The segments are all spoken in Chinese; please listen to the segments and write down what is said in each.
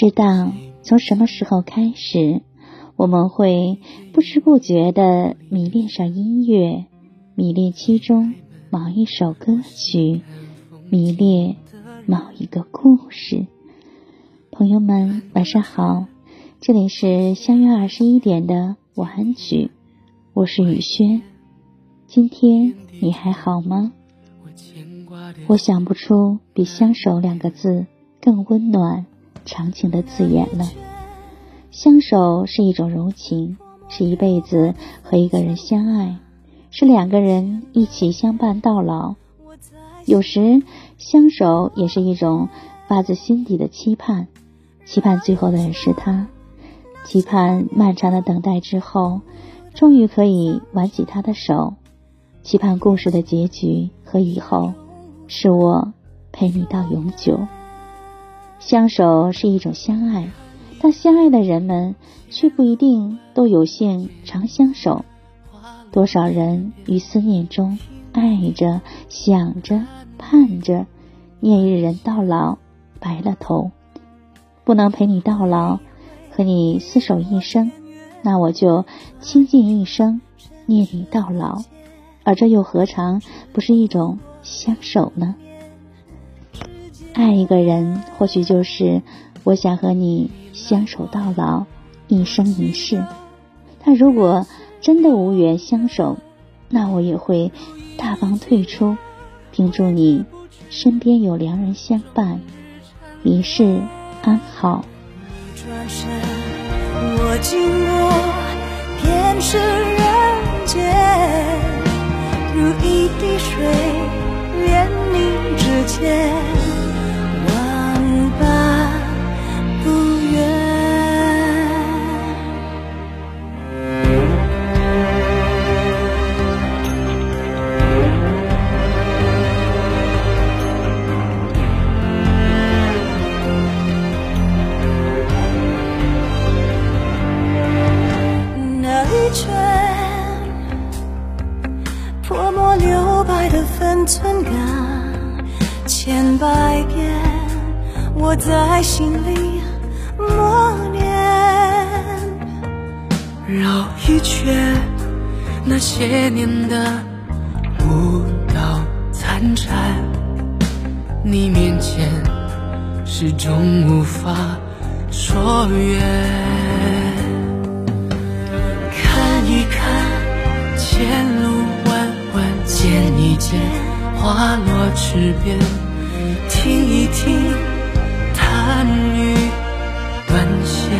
知道从什么时候开始，我们会不知不觉地迷恋上音乐，迷恋其中某一首歌曲，迷恋某一个故事。朋友们，晚上好，这里是相约二十一点的晚安曲，我是雨轩。今天你还好吗？我想不出比相守两个字更温暖。长情的字眼了。相守是一种柔情，是一辈子和一个人相爱，是两个人一起相伴到老。有时相守也是一种发自心底的期盼，期盼最后的人是他，期盼漫长的等待之后，终于可以挽起他的手，期盼故事的结局和以后，是我陪你到永久。相守是一种相爱，但相爱的人们却不一定都有幸长相守。多少人于思念中爱着、想着、盼着，念一人到老，白了头。不能陪你到老，和你厮守一生，那我就倾尽一生念你到老。而这又何尝不是一种相守呢？爱一个人，或许就是我想和你相守到老，一生一世。但如果真的无缘相守，那我也会大方退出，并祝你身边有良人相伴，一世安好。转身，我经过便是人间，如一滴水，连你指尖。泼墨留白的分寸感千百遍，我在心里默念。绕一圈，那些年的舞蹈残喘，你面前始终无法说远。看一看见。花落池边，听一听弹雨断弦，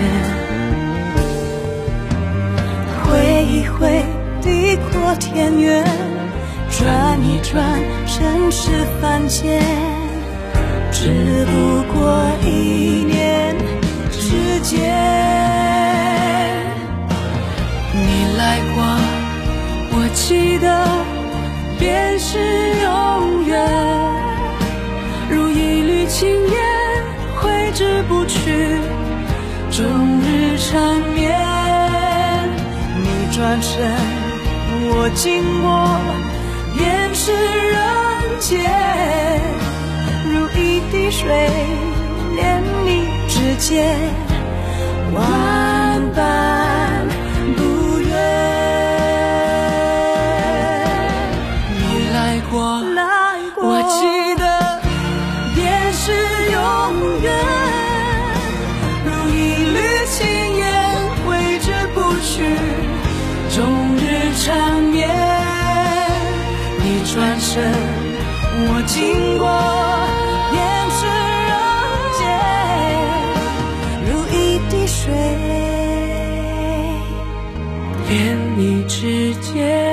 挥一挥地阔天远，转一转尘世凡间，只不过一念之间。挥之不去，终日缠绵。你转身，我经过，便是人间，如一滴水，连你指尖，冬日缠绵你转身我经过便是人间如一滴水恋你指尖。